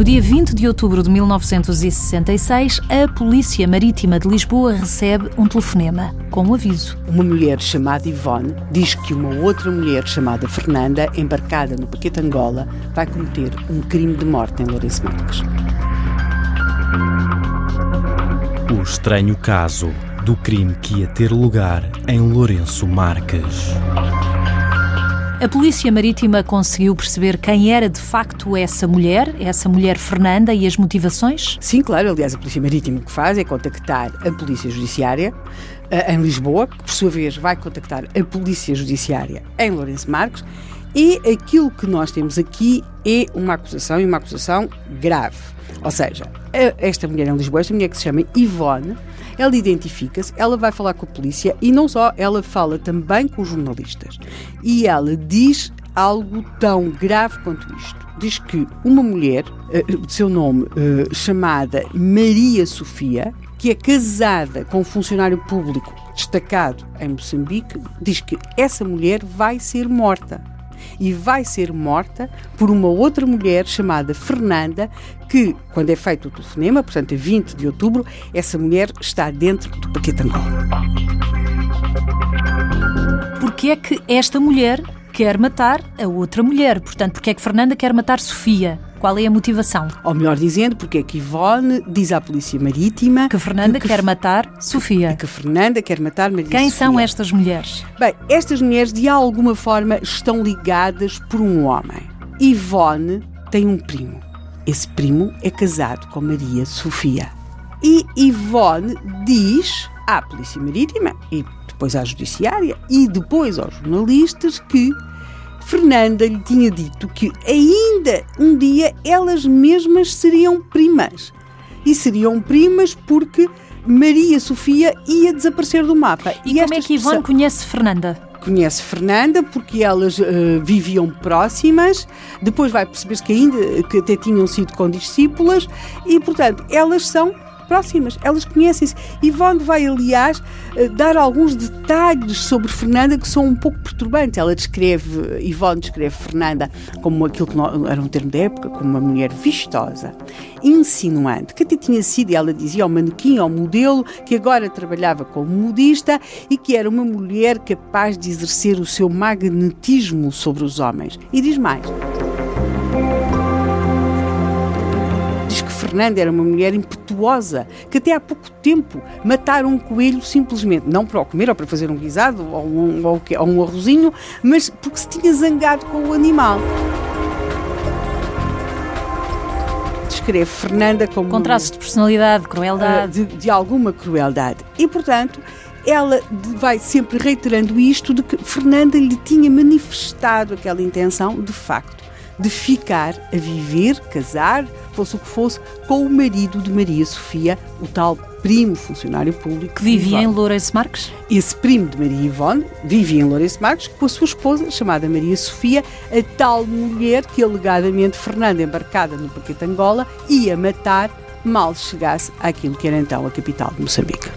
No dia 20 de outubro de 1966, a Polícia Marítima de Lisboa recebe um telefonema com um aviso. Uma mulher chamada Ivone diz que uma outra mulher chamada Fernanda, embarcada no paquete Angola, vai cometer um crime de morte em Lourenço Marques. O estranho caso do crime que ia ter lugar em Lourenço Marques. A Polícia Marítima conseguiu perceber quem era de facto essa mulher, essa mulher Fernanda, e as motivações? Sim, claro. Aliás, a Polícia Marítima o que faz é contactar a Polícia Judiciária eh, em Lisboa, que por sua vez vai contactar a Polícia Judiciária em Lourenço Marques, e aquilo que nós temos aqui é uma acusação e uma acusação grave. Ou seja, esta mulher em Lisboa, esta mulher que se chama Ivone, ela identifica-se, ela vai falar com a polícia e não só, ela fala também com os jornalistas. E ela diz algo tão grave quanto isto. Diz que uma mulher, eh, de seu nome, eh, chamada Maria Sofia, que é casada com um funcionário público destacado em Moçambique, diz que essa mulher vai ser morta e vai ser morta por uma outra mulher chamada Fernanda, que, quando é feito o telefonema, portanto, a 20 de outubro, essa mulher está dentro do paquete Angola. Porque é que esta mulher quer matar a outra mulher? Portanto, porque é que Fernanda quer matar Sofia? Qual é a motivação? Ou melhor dizendo, porque é que Ivone diz à Polícia Marítima que Fernanda que, quer matar Sofia. Que, Fernanda quer matar Maria Quem Sofia. são estas mulheres? Bem, estas mulheres de alguma forma estão ligadas por um homem. Ivone tem um primo. Esse primo é casado com Maria Sofia. E Ivone diz à Polícia Marítima e depois à Judiciária e depois aos jornalistas que Fernanda lhe tinha dito que ainda um dia elas mesmas seriam primas. E seriam primas porque Maria Sofia ia desaparecer do mapa. E, e como é que Ivone conhece Fernanda? Conhece Fernanda porque elas uh, viviam próximas, depois vai perceber-se que ainda que até tinham sido condiscípulas e, portanto, elas são próximas, elas conhecem-se. Ivone vai, aliás, eh, dar alguns detalhes sobre Fernanda que são um pouco perturbantes. Ela descreve, Ivone descreve Fernanda como aquilo que era um termo da época, como uma mulher vistosa, insinuante, que até tinha sido, ela dizia, ao manequim, ao modelo, que agora trabalhava como modista e que era uma mulher capaz de exercer o seu magnetismo sobre os homens. E diz mais. Fernanda era uma mulher impetuosa, que até há pouco tempo matara um coelho simplesmente, não para o comer ou para fazer um guisado ou um, ou, ou um arrozinho, mas porque se tinha zangado com o animal. Descreve Fernanda como. Com traços de personalidade, crueldade. Uh, de, de alguma crueldade. E, portanto, ela vai sempre reiterando isto de que Fernanda lhe tinha manifestado aquela intenção, de facto, de ficar a viver, casar, fosse o que fosse, com o marido de Maria Sofia, o tal primo funcionário público. Que vivia Ivone. em Lourenço Marques? Esse primo de Maria Ivone vivia em Lourenço Marques com a sua esposa, chamada Maria Sofia, a tal mulher que alegadamente Fernanda, embarcada no paquete Angola, ia matar mal chegasse àquilo que era então a capital de Moçambique.